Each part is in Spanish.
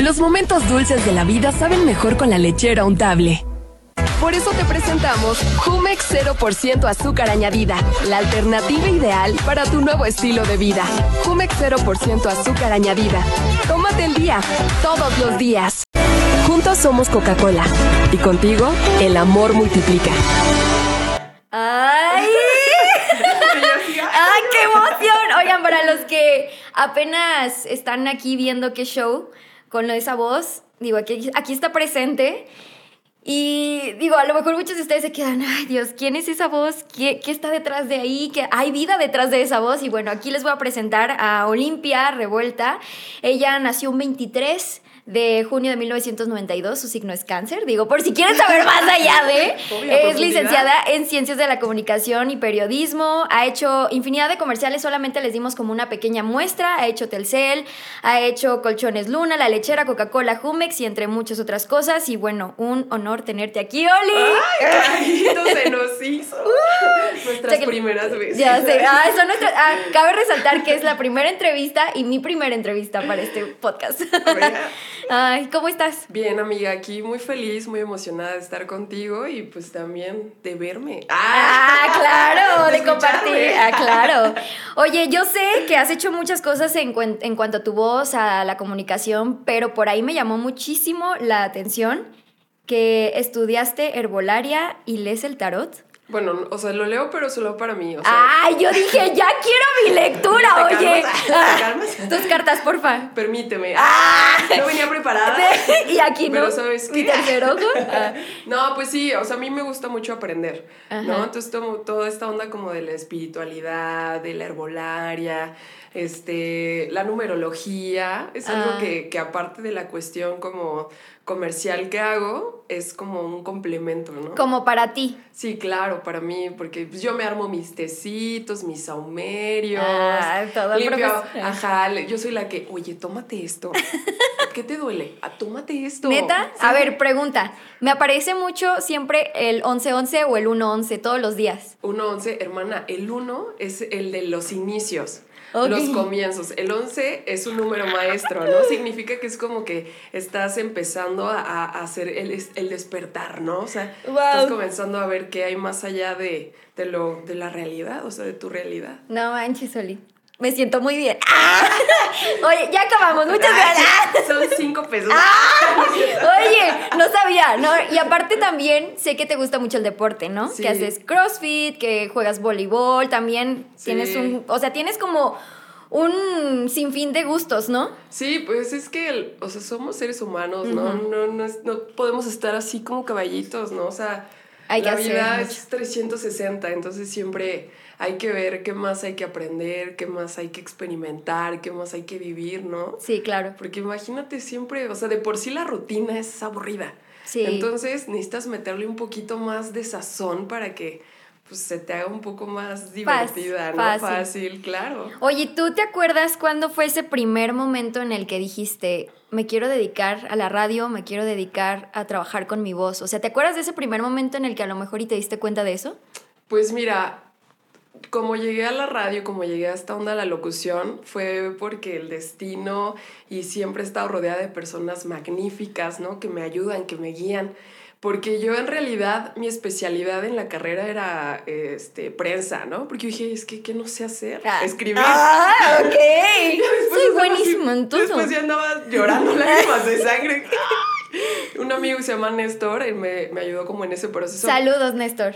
Los momentos dulces de la vida saben mejor con la lechera untable. Por eso te presentamos Jumex 0% azúcar añadida, la alternativa ideal para tu nuevo estilo de vida. Jumex 0% azúcar añadida. Tómate el día, todos los días. Juntos somos Coca-Cola. Y contigo, el amor multiplica. ¡Ay! ¡Ay, qué emoción! Oigan, para los que apenas están aquí viendo qué show, con esa voz, digo, aquí, aquí está presente. Y digo, a lo mejor muchos de ustedes se quedan, ay Dios, ¿quién es esa voz? ¿Qué, qué está detrás de ahí? ¿Qué, ¿Hay vida detrás de esa voz? Y bueno, aquí les voy a presentar a Olimpia Revuelta. Ella nació un 23 de junio de 1992, su signo es cáncer, digo, por si quieren saber más allá de, es licenciada en Ciencias de la Comunicación y Periodismo, ha hecho infinidad de comerciales, solamente les dimos como una pequeña muestra, ha hecho Telcel, ha hecho Colchones Luna, La Lechera, Coca-Cola, Jumex y entre muchas otras cosas, y bueno, un honor tenerte aquí, Oli. ¡Ay, se nos hizo! Uh, Nuestras primeras veces. Ya sé, ah, son nuestras, ah, cabe resaltar que es la primera entrevista y mi primera entrevista para este podcast. Ay, ¿cómo estás? Bien, amiga, aquí muy feliz, muy emocionada de estar contigo y pues también de verme. Ah, claro, de, compartir. Ah, claro. Oye, yo sé que has hecho muchas cosas en, en cuanto a tu voz, a la comunicación, pero por ahí me llamó muchísimo la atención que estudiaste herbolaria y lees el tarot. Bueno, o sea, lo leo, pero solo para mí. O Ay, yo dije, ya quiero mi lectura, oye. Tus cartas, porfa. Permíteme. Ah, no venía preparada. y aquí no. Pero sabes qué. Mi tercer ojo. Ah. No, pues sí, o sea, a mí me gusta mucho aprender, ¿no? Entonces, tomo toda esta onda como de la espiritualidad, de la herbolaria, este, la numerología, es algo ah. que, que aparte de la cuestión como comercial que hago es como un complemento, ¿no? Como para ti. Sí, claro, para mí, porque pues, yo me armo mis tecitos, mis saumerios. Ah, todo limpio, Ajá, yo soy la que, oye, tómate esto. ¿Qué te duele? Ah, tómate esto. ¿Neta? A ver, pregunta. Me aparece mucho siempre el 11-11 o el 1-11 todos los días. 1-11, hermana, el 1 es el de los inicios los comienzos. El 11 es un número maestro, ¿no? Significa que es como que estás empezando a, hacer el, el, despertar, ¿no? O sea, estás comenzando a ver qué hay más allá de, de, lo, de la realidad, o sea, de tu realidad. No manches, Oli. Me siento muy bien. Oye, ya acabamos. Muchas gracias. Son cinco pesos. ¡Ah! No sabía, ¿no? Y aparte también sé que te gusta mucho el deporte, ¿no? Que haces CrossFit, que juegas voleibol, también tienes un... O sea, tienes como un sinfín de gustos, ¿no? Sí, pues es que, o sea, somos seres humanos, ¿no? no, no, no podemos estar así como caballitos, ¿no? O sea, Hay la vida es 360, entonces siempre hay que ver qué más hay que aprender, qué más hay que experimentar, qué más hay que vivir, ¿no? Sí, claro. Porque imagínate siempre, o sea, de por sí la rutina es aburrida. Sí. Entonces necesitas meterle un poquito más de sazón para que pues se te haga un poco más divertida, ¿no? Fácil. fácil, claro. Oye, ¿tú te acuerdas cuándo fue ese primer momento en el que dijiste, me quiero dedicar a la radio, me quiero dedicar a trabajar con mi voz? O sea, ¿te acuerdas de ese primer momento en el que a lo mejor y te diste cuenta de eso? Pues mira, como llegué a la radio, como llegué a esta onda de la locución, fue porque el destino y siempre he estado rodeada de personas magníficas, ¿no? Que me ayudan, que me guían. Porque yo en realidad mi especialidad en la carrera era este, prensa, ¿no? Porque yo dije, es que ¿qué no sé hacer? Ah. Escribir. Ah, ok. sí, buenísimo. Entonces. Después ya andaba llorando lágrimas de sangre. Un amigo que se llama Néstor, él me, me ayudó como en ese proceso. Saludos, Néstor.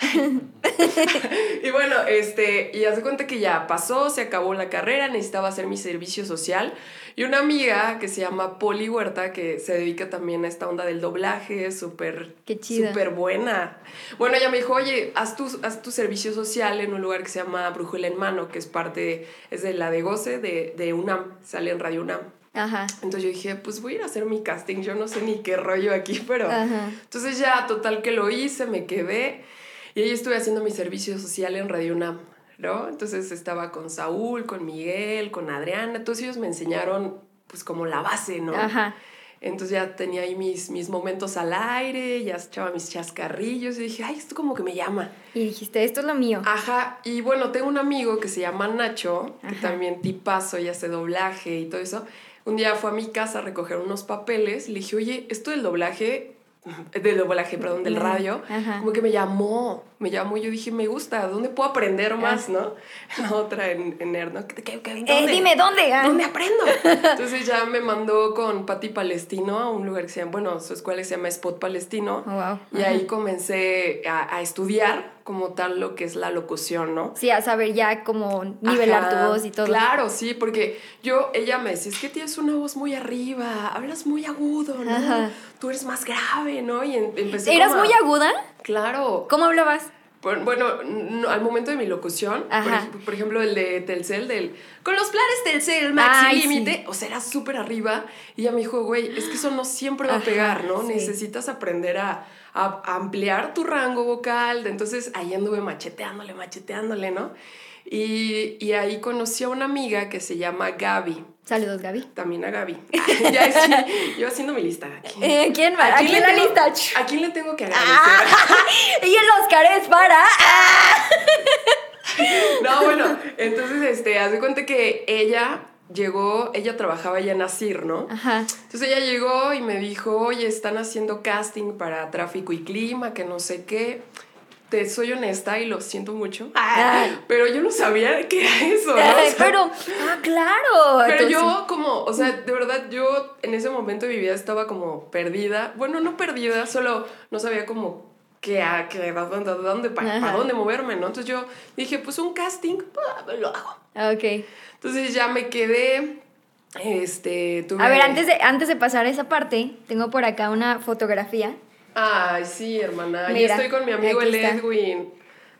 y bueno, este, y hace cuenta que ya pasó, se acabó la carrera, necesitaba hacer mi servicio social. Y una amiga que se llama Poli Huerta, que se dedica también a esta onda del doblaje, súper súper buena. Bueno, ella me dijo, oye, haz tu, haz tu servicio social en un lugar que se llama Brújula en Mano, que es parte, es de la de Goce, de, de UNAM, sale en Radio UNAM. Ajá. Entonces yo dije, pues voy a ir a hacer mi casting, yo no sé ni qué rollo aquí, pero... Entonces ya, total que lo hice, me quedé. Y ahí estuve haciendo mi servicio social en Radio UNAM, ¿no? Entonces estaba con Saúl, con Miguel, con Adriana, todos ellos me enseñaron pues como la base, ¿no? Ajá. Entonces ya tenía ahí mis, mis momentos al aire, ya echaba mis chascarrillos y dije, ay, esto como que me llama. Y dijiste, esto es lo mío. Ajá, y bueno, tengo un amigo que se llama Nacho, que también tipazo y hace doblaje y todo eso un día fue a mi casa a recoger unos papeles. Le dije, oye, esto del doblaje, del doblaje, perdón, del radio, Ajá. como que me llamó, me llamó. Yo dije, me gusta, ¿dónde puedo aprender más, no? La otra en, en Nerd, ¿no? ¿Qué, qué, qué- Eh, dónde? dime, ¿dónde? Ah. ¿Dónde aprendo? Entonces ya me mandó con Patti Palestino a un lugar que se llama, bueno, su escuela se llama Spot Palestino. Oh, wow. Y ahí comencé a, a estudiar como tal lo que es la locución, ¿no? Sí, a saber ya cómo nivelar Ajá, tu voz y todo. Claro, sí, porque yo, ella me decía, es que tienes una voz muy arriba, hablas muy agudo, ¿no? Ajá. Tú eres más grave, ¿no? Y em- empecé ¿Eras como a- muy aguda? Claro. ¿Cómo hablabas? Por- Bueno, no, al momento de mi locución, por, ej- por ejemplo, el de Telcel, del con los planes Telcel, Maxi Límite, sí. o sea, era súper arriba. Y ella me dijo, güey, es que eso no siempre va a pegar, ¿no? sí. Necesitas aprender a, a- a ampliar tu rango vocal. Entonces ahí anduve macheteándole, macheteándole, ¿no? Y, y ahí conocí a una amiga que se llama Gaby. Saludos, Gaby. También a Gaby. ya sí, yo haciendo mi lista aquí. Eh, ¿Quién más? Aquí le en la tengo- lista. ¿A quién le tengo que agradecer? y el Oscar es para. No, bueno, entonces, este, haz de cuenta que ella llegó, ella trabajaba ya en Asir, ¿no? Ajá. Entonces ella llegó y me dijo, oye, están haciendo casting para tráfico y clima, que no sé qué. Te soy honesta y lo siento mucho. Ay. Pero yo no sabía qué era eso, ¿no? Ay, pero, ah, claro. pero Entonces, yo como, o sea, de verdad, yo en ese momento de mi vida estaba como perdida. Bueno, no perdida, solo no sabía como qué, a, qué, dónde, dónde, para, Ajá. dónde moverme, ¿no? Entonces yo dije, pues un casting, lo hago. Ok. Entonces ya me quedé, este, tuve... A ver, antes de, antes de pasar a esa parte, tengo por acá una fotografía. Ay, sí, hermana. Ahí Mira, estoy con mi amigo el. Edwin.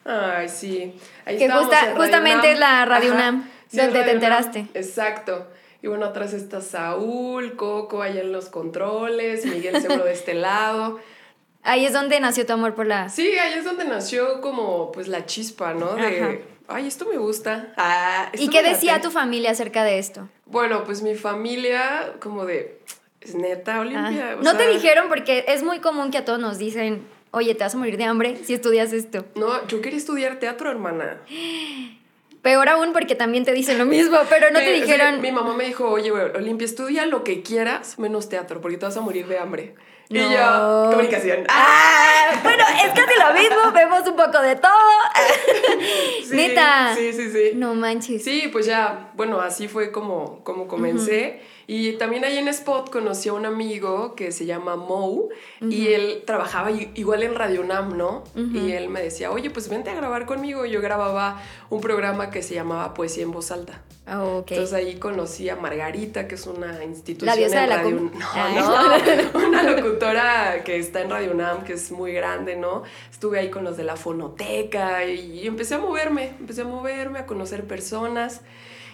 Ay, sí. Ahí Que justa- justamente es la Radio Ajá. UNAM, Sí, donde te enteraste. Exacto. Y bueno, atrás está Saúl, Coco, allá en los controles, Miguel seguro de este lado. Ahí es donde nació tu amor por la... Sí, ahí es donde nació como pues la chispa, ¿no? De, Ajá. ay, esto me gusta. Ah, ¿Y esto qué me decía late". tu familia acerca de esto? Bueno, pues mi familia como de, es neta, Olimpia. Ah, O no te dijeron porque es muy común que a todos nos dicen, oye, te vas a morir de hambre si estudias esto. No, yo quería estudiar teatro, hermana. Peor aún porque también te dicen lo mismo, pero no te Sí, sí, dijeron... mi mamá me dijo, oye, güey, Olimpia, estudia lo que quieras menos teatro, porque te vas a morir de hambre. Y No. yo, comunicación. Ah, bueno, es casi lo mismo, vemos un poco de todo. Sí, Neta. Sí, sí, sí. No manches. Sí, pues ya, bueno, así fue como, como comencé. Y también ahí en Spot conocí a un amigo que se llama Mo y él trabajaba igual en Radio Nam, ¿no? Y él me decía, oye, pues vente a grabar conmigo. Yo grababa un programa que se llamaba Poesía en Voz Alta. Ah, ok. Entonces ahí conocí a Margarita, que es una institución La diosa en de la Radio cum- No, Ay. no, una locutora que está en Radio UNAM, que es muy grande, ¿no? Estuve ahí con los de la fonoteca y, y empecé a moverme, empecé a moverme, a conocer personas.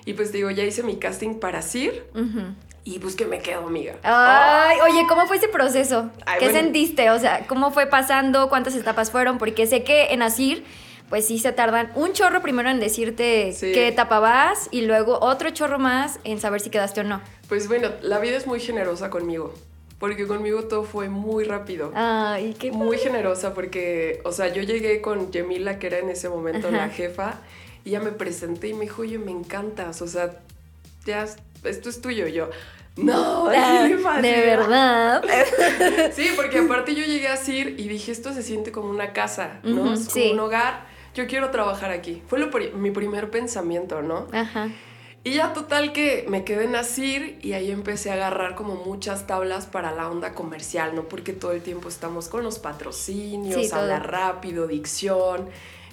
Y pues digo, ya hice mi casting para CIR Ujú. y pues que me quedo, amiga. Ay, oye, ¿cómo fue ese proceso? Ay, ¿Qué bueno. sentiste? O sea, ¿cómo fue pasando? ¿Cuántas etapas fueron? Porque sé que en Asir, pues sí se tardan un chorro primero en decirte Sí. qué etapa vas y luego otro chorro más en saber si quedaste o no. Pues bueno, la vida es muy generosa conmigo, porque conmigo todo fue muy rápido. Ay, qué muy generosa porque, o sea, yo llegué con Yemila, que era en ese momento la jefa, y ya me presenté y me dijo, oye, me encantas, o sea, ya, esto es tuyo. Y yo, no, Ah, jefa, de sí". verdad. Sí, porque aparte yo llegué a CIR y dije, esto se siente como una casa, ¿no? Es como sí. un hogar, yo quiero trabajar aquí. Fue lo pri- mi primer pensamiento, ¿no? Ajá. Y ya total que me quedé en Asir y ahí empecé a agarrar como muchas tablas para la onda comercial, ¿no? Porque todo el tiempo estamos con los patrocinios, Sí, rápido, dicción,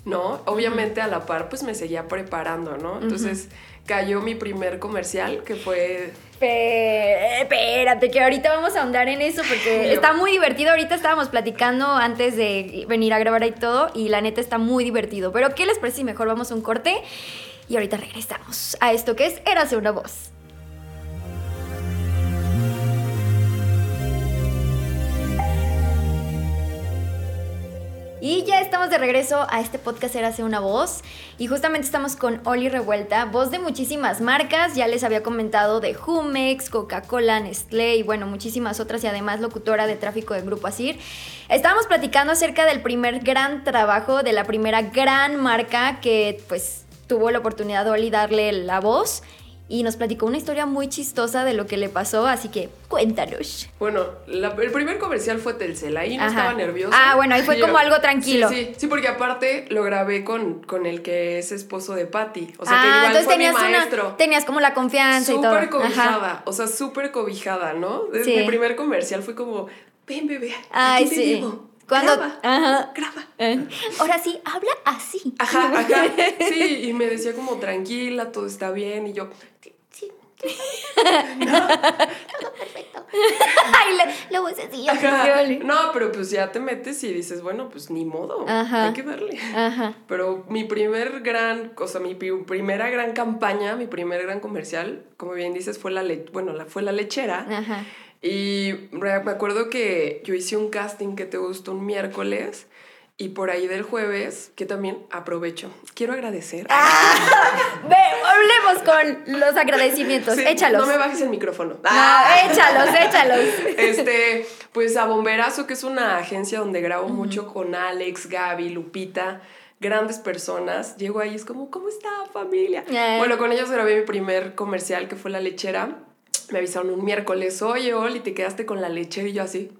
¿no? Obviamente a la par pues me seguía preparando, ¿no? Entonces cayó mi primer comercial que fue... Pe- Espérate, que ahorita vamos a ahondar en eso porque está muy divertido. Ahorita estábamos platicando antes de venir a grabar y todo, y la neta está muy divertido. Pero, ¿qué les parece si mejor vamos a un corte? Y ahorita regresamos a esto que es Érase una voz. Y ya estamos de regreso a este podcast Érase una voz. Y justamente estamos con Oli Revuelta, voz de muchísimas marcas, ya les había comentado de Jumex, Coca-Cola, Nestlé y bueno, muchísimas otras y además locutora de tráfico del Grupo Asir. Estábamos platicando acerca del primer gran trabajo, de la primera gran marca que pues tuvo la oportunidad de Oli darle la voz y nos platicó una historia muy chistosa de lo que le pasó, así que cuéntanos. Bueno, la- el primer comercial fue Telcel, ahí no Ajá. estaba nerviosa. Ah, bueno, ahí fue como algo tranquilo. Sí, sí, sí, porque aparte lo grabé con, con el que es esposo de Patty. O sea, que ah, igual entonces fue tenías mi una, maestro. tenías como la confianza y todo. Súper cobijada, Ajá. o sea, súper cobijada, ¿no? Desde Sí. mi primer comercial fue como, ven bebé, Ay, aquí te sí. llevo. Cuando- graba, Ajá. graba. Eh, Ahora sí, habla así. Ajá, ajá. Sí, y me decía como tranquila, todo está bien. Y yo, sí, sí. Ay, la, la vocecilla. Ajá. Yoli. No, pero pues ya te metes y dices, bueno, pues ni modo. Ajá. Hay que darle. Ajá. Pero mi primer gran, o sea, mi primera gran campaña, mi primer gran comercial, como bien dices, fue la, le bueno, la, fue la lechera. Ajá. Y me acuerdo que yo hice un casting que te gustó un miércoles y por ahí del jueves, que también aprovecho, quiero agradecer. Ve, hablemos con los agradecimientos. Sí, échalos. No me bajes el micrófono. No, échalos, échalos. Este, pues a Bomberazo, que es una agencia donde grabo mucho con Alex, Gaby, Lupita, grandes personas. Llego ahí, es como, ¿cómo está familia? Eh. Bueno, con ellos grabé mi primer comercial, que fue La Lechera. Me avisaron un miércoles, oye, Oli, te quedaste con la lechera y yo así.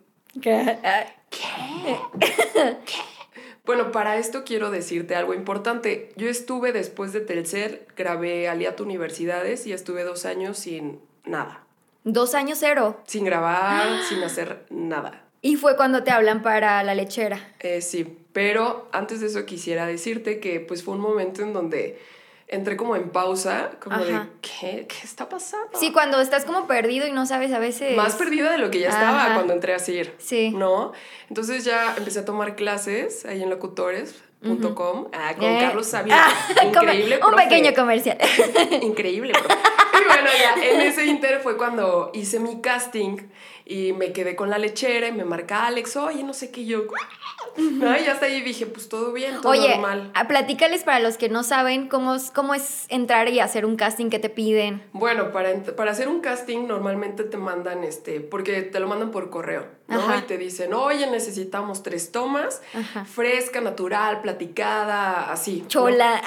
Bueno, para esto quiero decirte algo importante. Yo estuve después de Telcel, grabé Aliato Universidades y estuve dos años sin nada. Dos años cero. Sin grabar, sin hacer nada. Y fue cuando te hablan para la lechera. Eh, sí, pero antes de eso quisiera decirte que pues fue un momento en donde entré como en pausa, como de. ¿qué, ¿qué está pasando? Sí, cuando estás como perdido y no sabes a veces. Más perdida de lo que ya estaba Ajá. cuando entré a CIR. Sí. ¿No? Entonces ya empecé a tomar clases ahí en ah, con Eh. Carlos Sabina. Ah, Increíble. Un profe. pequeño comercial. Increíble, profe. Y bueno, ya en ese inter fue cuando hice mi casting y me quedé con la lechera y me marca Alex, oye, no sé qué, yo. ¿no? Y hasta ahí dije, pues todo bien, todo Oye, normal. platícales para los que no saben cómo, es- cómo es entrar y hacer un casting que te piden. Bueno, para, para hacer un casting normalmente te mandan, este, porque te lo mandan por correo, ¿no? Ajá. Y te dicen, oye, necesitamos tres tomas, Ajá. fresca, natural, platicada, así. Chola.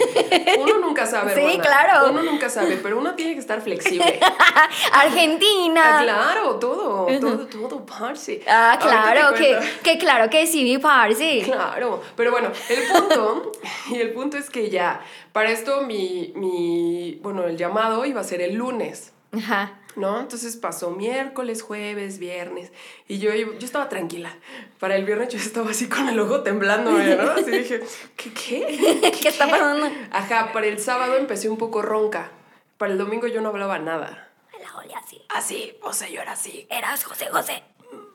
Uno nunca sabe, Sí, hermana. claro. Uno nunca sabe, pero uno tiene que estar flexible. Argentina. Ah, claro, todo, todo, todo, parce. Ah, claro, que, que claro que sí, mi parce. Claro, pero bueno, el punto, y el punto es que ya, para esto mi, mi, bueno, el llamado iba a ser el lunes. Ajá. ¿No? Entonces pasó miércoles, jueves, viernes, y yo, yo estaba tranquila. Para el viernes yo estaba así con el ojo temblando, ¿no? Así dije, ¿qué? ¿Qué? ¿Qué está pasando? Ajá, para el sábado empecé un poco ronca. Para el domingo yo no hablaba nada. La Oli así. Así, o sea, yo era así. Eras José José.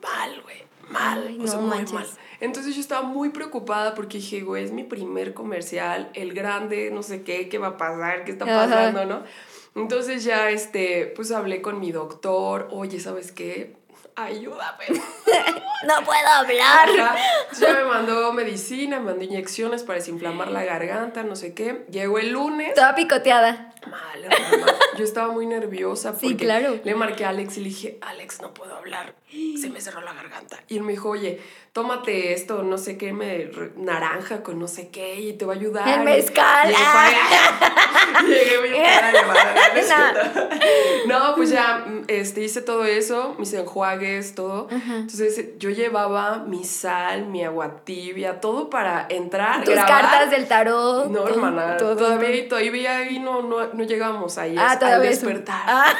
Mal, güey. Mal, Ay, o sea, muy manches. mal. Entonces yo estaba muy preocupada porque dije, güey, es mi primer comercial, el grande, no sé qué, qué va a pasar, qué está Ajá. pasando, ¿no? Entonces ya, este, pues hablé con mi doctor, oye, ¿sabes qué? Ayúdame. No puedo hablar. Ajá. Ya me mandó medicina, me mandó inyecciones para desinflamar la garganta, no sé qué. Llegó el lunes. Toda picoteada. Mal. Yo estaba muy nerviosa Sí, porque claro. le marqué a Alex y le dije, Alex, no puedo hablar. Se me cerró la garganta. Y él me dijo, oye, tómate esto, no sé qué, me, naranja con no sé qué, y te va a ayudar. El mezcal. Llegué, Ah. Llegué bien ¿no No. pues ya mm, este, hice todo eso, mis enjuagues, todo. Entonces yo llevaba mi sal, mi agua tibia, todo para entrar, Tus grabar. cartas del tarot. No, todo- hermana, todo- todavía, todavía ahí no, no, no llegamos ahí Ah, es despertar. Ah.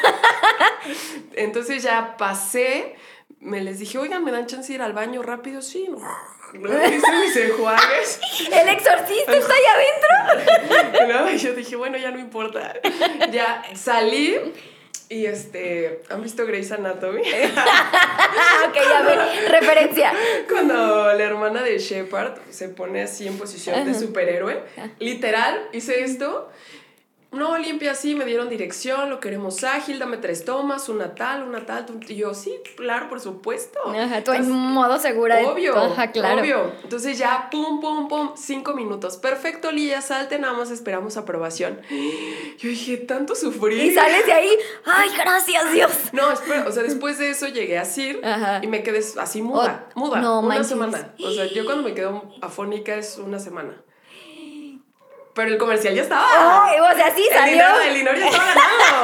Entonces ya pasé, me les dije, oigan, ¿me dan chance de ir al baño rápido? Sí, no. Hice mis enjuagues. El exorcista está ahí adentro. ¿no? Y yo dije, bueno, ya no importa. Ya salí y este, ¿han visto Grey's Anatomy? Ok, ya ve. Referencia. Cuando la hermana de Shepard se pone así en posición de superhéroe, literal, hice esto. No, limpia así, me dieron dirección, lo queremos ágil, dame tres tomas, una tal, una tal. Y yo, sí, claro, por supuesto. Ajá, tú en modo segura. de- Obvio, Ajá, claro. obvio. Entonces ya, pum, pum, pum, cinco minutos. Perfecto, Lía, salte, nada más esperamos aprobación. Yo dije, tanto sufrir. Y sales de ahí. Ay, gracias, Dios. No, espera, o sea, después de eso llegué a CIR Ajá. y me quedé así muda, Oh, muda, no una semana. O sea, yo cuando me quedo afónica es una semana. Pero el comercial ya estaba. Ay, o sea, sí el salió. dinero, el dinero ya estaba ganado.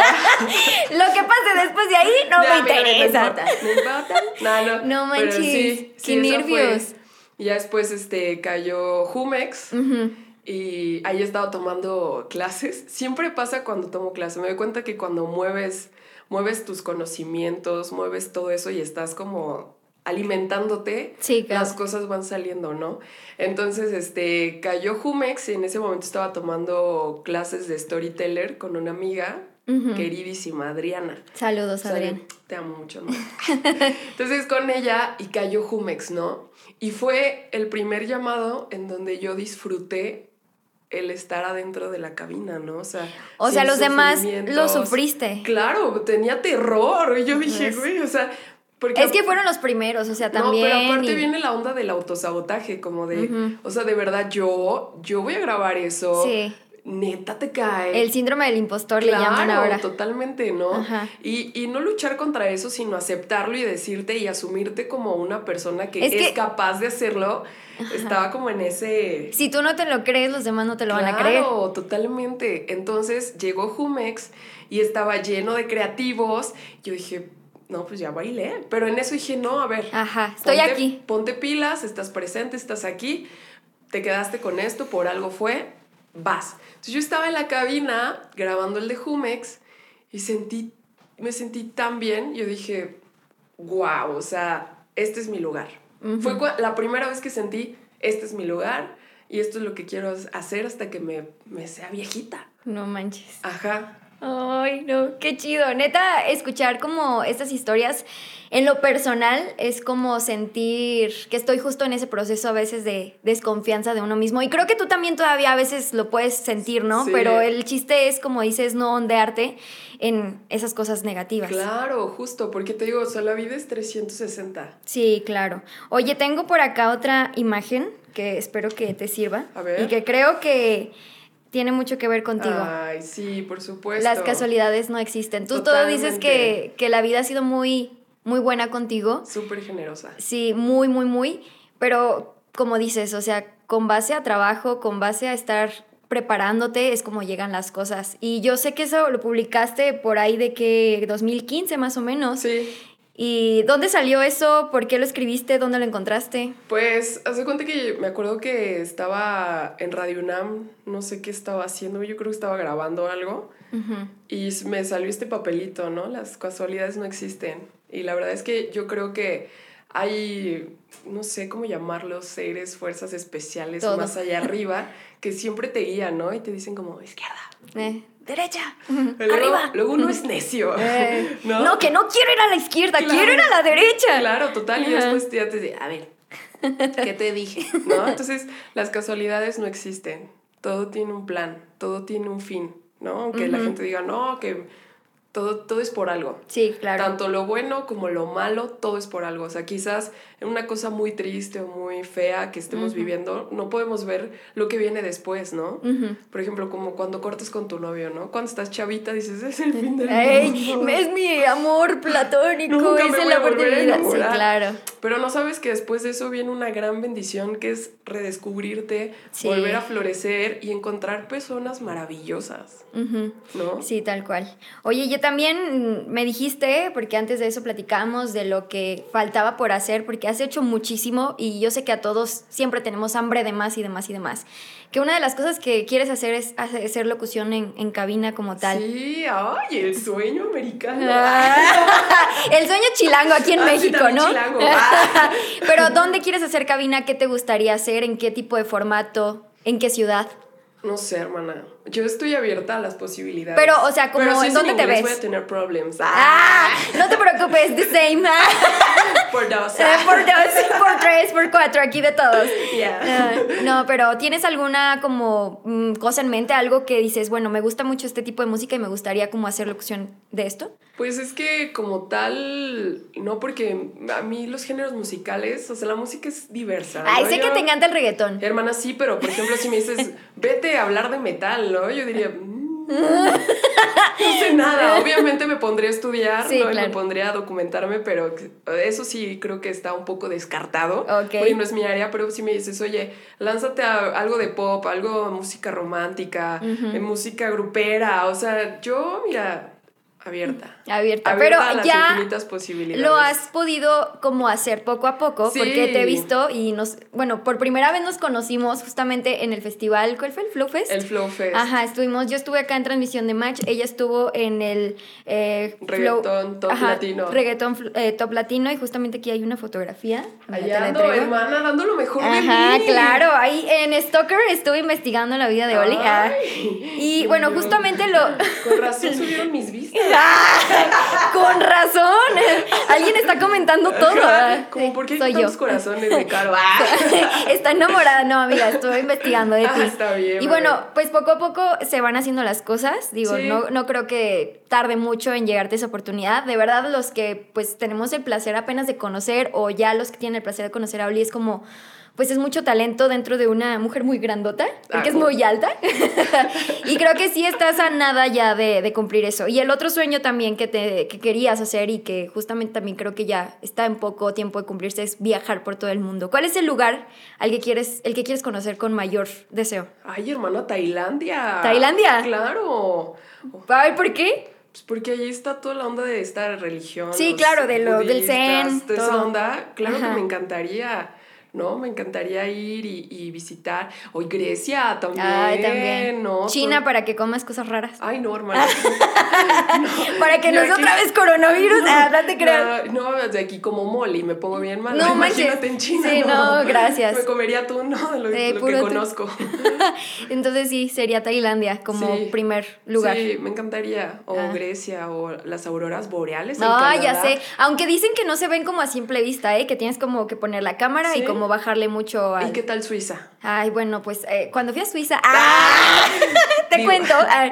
Lo que pase después de ahí no Ya, me interesa. No importa, no. No, no. No manches, sí, sí, qué nervios. Y ya después este, cayó Jumex. Ujú. Y ahí estaba tomando clases. Siempre pasa cuando tomo clases. Me doy cuenta que cuando mueves, mueves tus conocimientos, mueves todo eso y estás como alimentándote, Sí, claro. las cosas van saliendo, ¿no? Entonces, este, cayó Jumex y en ese momento estaba tomando clases de storyteller con una amiga queridísima, Adriana. Saludos, Salud. Adrián. Te amo mucho, ¿no? Entonces con ella y cayó Jumex, ¿no? Y fue el primer llamado en donde yo disfruté el estar adentro de la cabina, ¿no? O sea, O sea, los demás lo sufriste. Claro, tenía terror. Y yo dije, Es- güey, o sea, porque... Es que fueron los primeros, o sea, también. No, pero aparte y- viene la onda del autosabotaje, como de, o sea, de verdad, yo, yo voy a grabar eso. Sí. Neta te cae. El síndrome del impostor le llaman Claro, ahora. totalmente, ¿no? Ajá. Y, y no luchar contra eso, sino aceptarlo y decirte y asumirte como una persona que Es es, que- capaz de hacerlo. Estaba como en ese... Si tú no te lo crees, los demás no te lo van a Claro, creer. totalmente. Entonces llegó Jumex y estaba lleno de creativos. Yo dije, no, pues ya bailé. Pero en eso dije, no, a ver. Ajá, estoy ponte- aquí. Ponte pilas, estás presente, estás aquí, te quedaste con esto, por algo fue, vas. Entonces yo estaba en la cabina grabando el de Jumex y sentí, me sentí tan bien, yo dije, wow, o sea, este es mi lugar. Fue cua- la primera vez que sentí, este es mi lugar y esto es lo que quiero hacer hasta que me, me sea viejita. No manches. Ajá. Ay, no, qué chido. Neta, escuchar como estas historias en lo personal es como sentir que estoy justo en ese proceso a veces de desconfianza de uno mismo. Y creo que tú también todavía a veces lo puedes sentir, ¿no? Sí. Pero el chiste es, como dices, no ondearte en esas cosas negativas. Claro, justo, porque te digo, o sea, la vida es 360. Sí, claro. Oye, tengo por acá otra imagen que espero que te sirva. A ver. Y que creo que tiene mucho que ver contigo. Ay, sí, por supuesto. Las casualidades no existen. Tú todo dices que, que la vida ha sido muy, muy buena contigo. Súper generosa. Sí, muy, muy, muy. Pero como dices, o sea, con base a trabajo, con base a estar preparándote, es como llegan las cosas. Y yo sé que eso lo publicaste por ahí de que 2015 más o menos. Sí. ¿Y dónde salió eso? ¿Por qué lo escribiste? ¿Dónde lo encontraste? Pues, hace cuenta que me acuerdo que estaba en Radio UNAM, no sé qué estaba haciendo, yo creo que estaba grabando algo y me salió este papelito, ¿no? Las casualidades no existen. Y la verdad es que yo creo que hay, no sé cómo llamarlos, seres, fuerzas especiales Todo. más allá arriba, que siempre te guían, ¿no? Y te dicen como, izquierda. Eh, derecha, Luego, arriba. Luego uno es necio, Eh, ¿no? ¿no? que no quiero ir a la izquierda, Claro. quiero ir a la derecha. Claro, total. Y después ya te dice, a ver, ¿qué te dije? ¿No? Entonces, las casualidades no existen. Todo tiene un plan, todo tiene un fin, ¿no? Aunque la gente diga, no, que todo, todo es por algo. Sí, claro. Tanto lo bueno como lo malo, todo es por algo. O sea, quizás en una cosa muy triste o muy fea que estemos Ujú. viviendo, no podemos ver lo que viene después, ¿no? Ujú. Por ejemplo, como cuando cortas con tu novio, ¿no? Cuando estás chavita dices, es el fin del Ey, mundo. es mi amor platónico, Nunca es el amor de vida. Sí, claro. Pero no sabes que después de eso viene una gran bendición que es redescubrirte, Sí. volver a florecer y encontrar personas maravillosas, Ujú. ¿no? Sí, tal cual. Oye, yo también me dijiste, porque antes de eso platicábamos de lo que faltaba por hacer, porque has hecho muchísimo y yo sé que a todos siempre tenemos hambre de más y de más y de más. Que una de las cosas que quieres hacer es hacer locución en, en cabina como tal. Sí, ay, el sueño americano. El sueño chilango aquí en Ah, sí, México, también ¿no? chilango. Pero ¿dónde quieres hacer cabina? ¿Qué te gustaría hacer? ¿En qué tipo de formato? ¿En qué ciudad? No sé, hermana. Yo estoy abierta a las posibilidades. Pero, o sea, como, Pero si ¿en es dónde te ves? Voy a tener problemas. Ah, no te preocupes, the same. por dos. Eh, por dos, por tres, por cuatro, aquí de todos. Ah, no, pero ¿tienes alguna como mm, cosa en mente? Algo que dices, bueno, me gusta mucho este tipo de música y me gustaría como hacer locución de esto. Pues es que como tal, no porque a mí los géneros musicales, o sea, la música es diversa. Ay, ¿no? sé que te encanta el reggaetón. Hermana, sí, pero por ejemplo, si me dices, vete a hablar de metal, Yo diría, "Mm". no sé nada. Obviamente me pondría a estudiar, Sí, ¿no? Claro. me pondría a documentarme, pero eso sí creo que está un poco descartado. Ok. Porque no es mi área, pero si me dices, oye, lánzate a algo de pop, algo música romántica, de música grupera. O sea, yo, mira, abierta. Abierta, pero a las ya infinitas posibilidades. lo has podido como hacer poco a poco, Sí. porque te he visto y nos, bueno, por primera vez nos conocimos justamente en el festival, ¿cuál fue el Flow Fest? El Flow Fest. Ajá, estuvimos, yo estuve acá en transmisión de match, ella estuvo en el eh, Reggaetón Top Latino. Reggaetón eh, top latino y justamente aquí hay una fotografía. Allá la ando, hermana, dando lo mejor de Ajá, mí. claro, ahí en Stalker estuve investigando la vida de Oli. Ay. Y bueno, justamente lo... Con razón subieron mis vistas. Con razón. Alguien está comentando todo. ah. Como, ¿por qué hay Soy yo. tantos corazones de caro? Ah. Está enamorada, no, amiga, estuve investigando de Ah, ti. está bien, Y bueno, pues poco a poco se van haciendo las cosas. Digo, Sí. no, no creo que tarde mucho en llegarte esa oportunidad. De verdad, los que pues tenemos el placer apenas de conocer, o ya los que tienen el placer de conocer a Oli, es como. Pues es mucho talento dentro de una mujer muy grandota, porque es Ah, muy alta. y creo que sí estás a nada ya de, de cumplir eso. Y el otro sueño también que, te, que querías hacer y que justamente también creo que ya está en poco tiempo de cumplirse es viajar por todo el mundo. ¿Cuál es el lugar al que quieres, el que quieres conocer con mayor deseo? Ay, hermana, Tailandia. ¿Tailandia? Claro. ¿por qué? Pues porque allí está toda la onda de esta religión. Sí, claro, de lo- del zen, Toda esa onda, claro Ajá. que me encantaría. ¿No? Me encantaría ir y, y visitar. Hoy Grecia también. Ay, también. ¿no? China para que comas cosas raras. Ay, no, hermana. para que no otra vez coronavirus. Ah, no te creas. No, no, de aquí como Molly me pongo bien mal. No Imagínate en China. Sí, no, gracias. Me comería tú, ¿no? De lo, Eh, lo que tú. conozco. Entonces sí, sería Tailandia como Sí. primer lugar. Sí, me encantaría. O Ah. Grecia, o las auroras boreales. en No, ya sé. Aunque dicen que no se ven como a simple vista, ¿eh? Que tienes como que poner la cámara y Sí. Como bajarle mucho al... ¿Y qué tal Suiza? Ay, bueno, pues eh, cuando fui a Suiza... ¡Ah! Te Digo, cuento. Ah,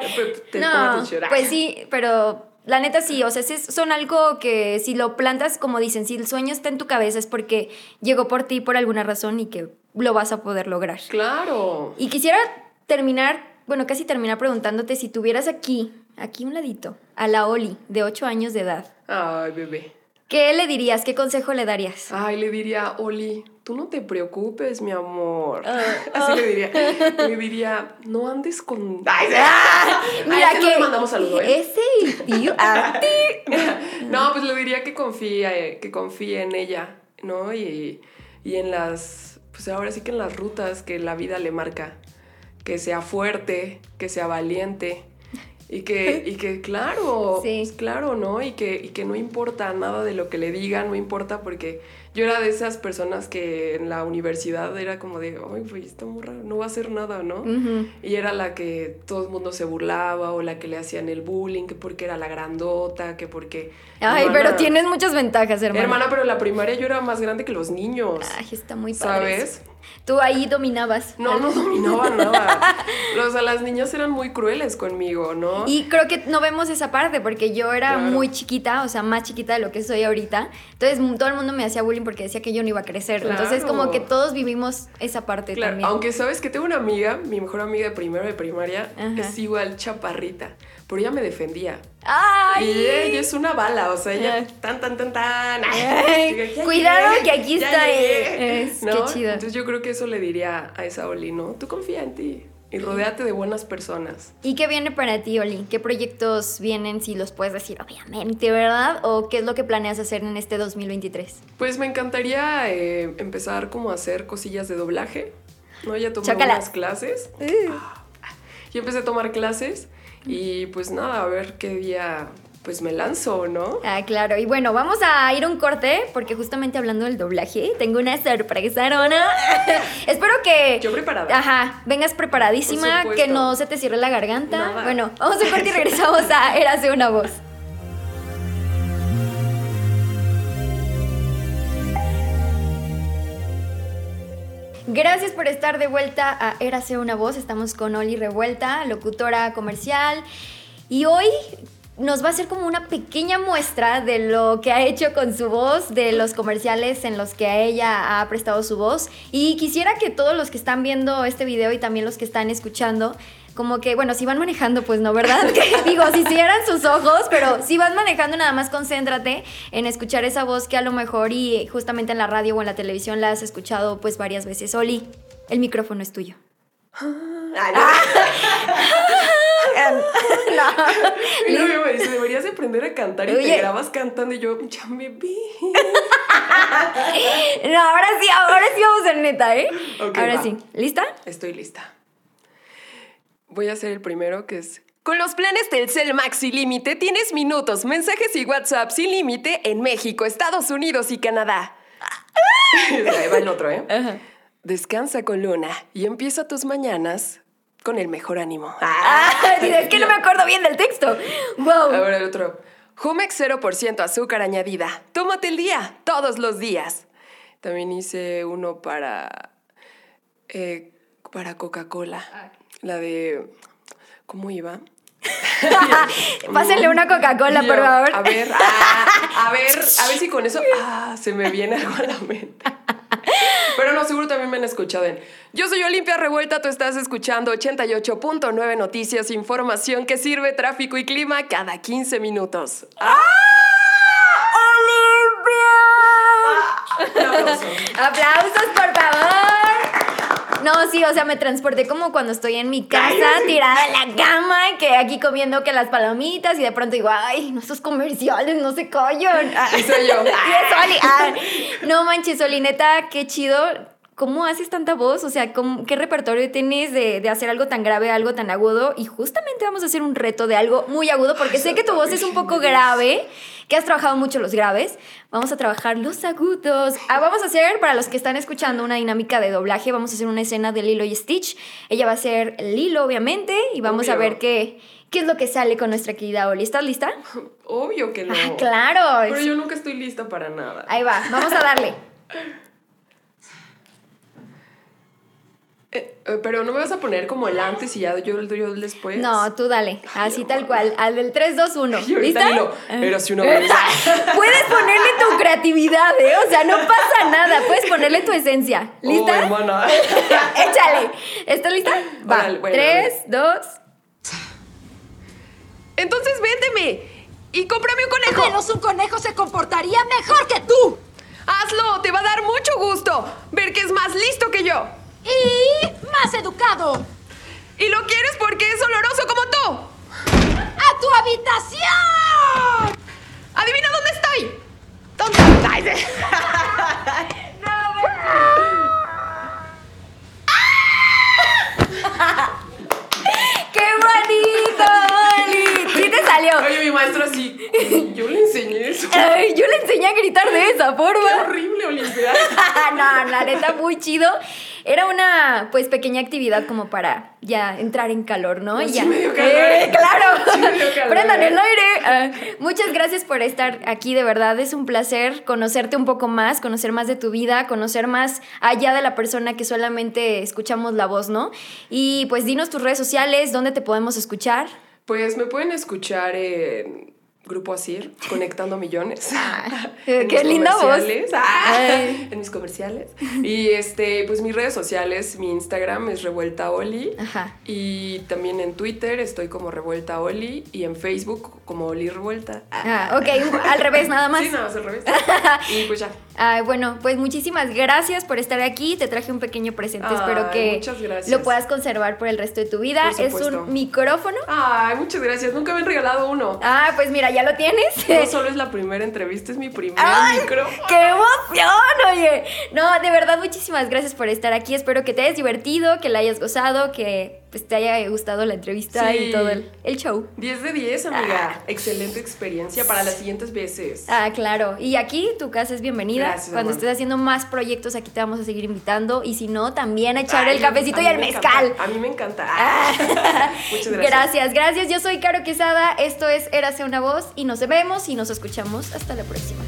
te no, pues sí, pero la neta sí, o sea, son algo que si lo plantas, como dicen, si el sueño está en tu cabeza es porque llegó por ti por alguna razón y que lo vas a poder lograr. Claro. Y quisiera terminar, bueno, casi terminar preguntándote si tuvieras aquí, aquí un ladito, a la Oli de 8 años de edad. Ay, bebé. ¿Qué le dirías? ¿Qué consejo le darías? Ay, le diría, Oli, tú no te preocupes, mi amor. Ah. Así le diría. Le diría, no andes con. Ay, sí. Mira que le mandamos saludo, ¿eh? ese tío, ah, No, pues le diría que confíe, que confíe en ella, ¿no? Y, y en las, pues ahora sí que en las rutas que la vida le marca. Que sea fuerte, que sea valiente. Y que, y que claro, Sí. pues claro, ¿no? Y que, y que no importa nada de lo que le digan, no importa porque yo era de esas personas que en la universidad era como de, ay, pues está muy raro, no va a hacer nada, ¿no? Y era la que todo el mundo se burlaba o la que le hacían el bullying, que porque era la grandota, que porque... Ay, Hermana, pero tienes muchas ventajas, hermana. Hermana, pero en la primaria yo era más grande que los niños. Ay, está muy padre. ¿Sabes? Tú ahí dominabas. No, no dominaba nada. O sea, las niñas eran muy crueles conmigo, ¿no? Y creo que no vemos esa parte porque yo era Claro. muy chiquita, o sea, más chiquita de lo que soy ahorita. Entonces todo el mundo me hacía bullying porque decía que yo no iba a crecer. Claro. Entonces como que todos vivimos esa parte Claro, también. aunque sabes que tengo una amiga, mi mejor amiga de primero de primaria, Ajá. es igual chaparrita, pero ella me defendía. ¡Ay! Y ella es una bala, o sea, ella Ay. tan, tan, tan, tan. Ay, Diga, "Ya cuidado llegué, que aquí está, llegué", eh, es- ¿No? qué chido. Entonces yo creo que eso le diría a esa Oli, ¿no? Tú confía en ti y rodéate de buenas personas. ¿Y qué viene para ti, Oli? ¿Qué proyectos vienen, si los puedes decir, obviamente, ¿verdad? ¿O qué es lo que planeas hacer en este 2023? Pues me encantaría eh, empezar como a hacer cosillas de doblaje, ¿no? Ya tomé Chócala. unas clases. Ah, Yo empecé a tomar clases y pues nada, a ver qué día pues me lanzo, ¿no? Ah, claro. Y bueno, vamos a ir a un corte porque justamente hablando del doblaje, tengo una sorpresa, Rona. Espero que... Yo preparada. Ajá, vengas preparadísima, que no se te cierre la garganta. Nada. Bueno, vamos a un corte y regresamos a Érase una voz. Gracias por estar de vuelta a Érase una voz. Estamos con Oli Revuelta, locutora comercial. Y hoy nos va a hacer como una pequeña muestra de lo que ha hecho con su voz, de los comerciales en los que a ella ha prestado su voz. Y quisiera que todos los que están viendo este video y también los que están escuchando como que, bueno, si van manejando, pues no, ¿verdad? Que, digo, si cierran sus ojos, pero si vas manejando, nada más concéntrate en escuchar esa voz que a lo mejor y justamente en la radio o en la televisión la has escuchado pues varias veces. Oli, el micrófono es tuyo. Ay, no. Novio me dice, deberías aprender a cantar y Oye. te grabas cantando y yo, ya me vi. No, ahora sí, ahora sí vamos en neta, ¿eh? Ok, ahora va. sí. ¿Lista? Estoy lista. Voy a hacer el primero que es... Con los planes Telcel Maxi Límite tienes minutos, mensajes y WhatsApp sin límite en México, Estados Unidos y Canadá. Ahí va el otro, ¿eh? Descansa con Luna y empieza tus mañanas con el mejor ánimo. Ah, es que no me acuerdo bien del texto. Wow. Ahora el otro. Jumex 0% azúcar añadida. Tómate el día, todos los días. También hice uno para. eh, para Coca-Cola. La de. ¿Cómo iba? Pásenle una Coca-Cola, por favor. A ver, ah, a ver, a ver si con eso. Ah, se me viene algo a la mente. Pero no, seguro también me han escuchado en. Yo soy Olimpia Revuelta, tú estás escuchando 88.9 Noticias, información que sirve tráfico y clima cada 15 minutos. ¡Ah! Un aplauso. Aplausos, por favor. No, sí, o sea, me transporté como cuando estoy en mi casa, Cállate. tirada en la cama, que aquí comiendo que las palomitas y de pronto digo, ay, no, esos comerciales no se callan. Ah, Y soy yo. y es Oli. Ah, no manches, Oli, neta, qué chido. ¿Cómo haces tanta voz? O sea, ¿cómo- ¿qué repertorio tienes de, de hacer algo tan grave, algo tan agudo? Y justamente vamos a hacer un reto de algo muy agudo, porque sé que tu voz es un poco grave, que has trabajado mucho los graves. Vamos a trabajar los agudos. Ah, vamos a hacer, para los que están escuchando, una dinámica de doblaje. Vamos a hacer una escena de Lilo y Stitch. Ella va a ser Lilo, obviamente, y vamos a ver qué, qué es lo que sale con nuestra querida Oli. ¿Estás lista? Obvio que no. Ah, claro. Pero yo nunca estoy lista para nada. Ahí va, vamos a darle. Eh, eh, pero no me vas a poner como el antes y ya yo, yo el después. No, tú dale. Así tal cual. Al del 3, 2, 1. Y ahorita ¿Lista? Lilo, era así una vez. Puedes ponerle tu creatividad, ¿eh? O sea, no pasa nada. Puedes ponerle tu esencia. ¿Lista? Oh, hermana. Échale. ¿Estás lista? Va. Órale, bueno, 3, 2. Entonces véndeme y cómprame un conejo. Menos un conejo se comportaría mejor que tú. Hazlo, te va a dar mucho gusto ver que es más listo que yo. Y más educado. Y lo quieres porque es oloroso como tú. ¡A tu habitación! Adivina dónde estoy. ¿Dónde? Ay, sí. ¡Qué bonito, Oli! Sí te salió. Oye, mi maestro así. Yo le enseñé eso. Ay, yo le enseñé a gritar de esa Qué forma. horrible, Olimpia. no, la neta, muy chido. Era una, pues, pequeña actividad como para ya entrar en calor, ¿no? Me dio calor. Eh, claro. Sí me dio calor. Prendan el aire. Ah, muchas gracias por estar aquí, de verdad. Es un placer conocerte un poco más, conocer más de tu vida, conocer más allá de la persona que solamente escuchamos la voz, ¿no? Y pues dinos tus redes sociales, dónde te podemos escuchar. Pues me pueden escuchar en Grupo Asir, Conectando Millones. qué En mis linda voz. Ah, en mis comerciales. Y este, pues mis redes sociales, mi Instagram es Revuelta Oli. Ajá. Y también en Twitter estoy como Revuelta Oli. Y en Facebook como Oli Revuelta. Ah, ok, al revés, nada más. Sí, nada más al revés. y pues ya. Ay, bueno, pues muchísimas gracias por estar aquí. Te traje un pequeño presente. Ay, Espero que lo puedas conservar por el resto de tu vida. Es un micrófono. Ay, muchas gracias. Nunca me han regalado uno. Ah, pues mira, ya lo tienes. No solo es la primera entrevista, es mi primer ¡Ay! micrófono. ¡Qué emoción! Oye, no, de verdad, muchísimas gracias por estar aquí. Espero que te hayas divertido, que la hayas gozado, que pues, te haya gustado la entrevista Sí. y todo el, el show. 10 de 10, amiga. Excelente experiencia para las siguientes veces. Ah, claro. Y aquí tu casa es bienvenida. Gracias, Cuando estés haciendo más proyectos, aquí te vamos a seguir invitando. Y si no, también a echar Ay, el cafecito y el me mezcal. encanta. A mí me encanta. Ah. Muchas gracias. Gracias, gracias. Yo soy Caro Quesada. Esto es Érase una voz y nos vemos y nos escuchamos. Hasta la próxima.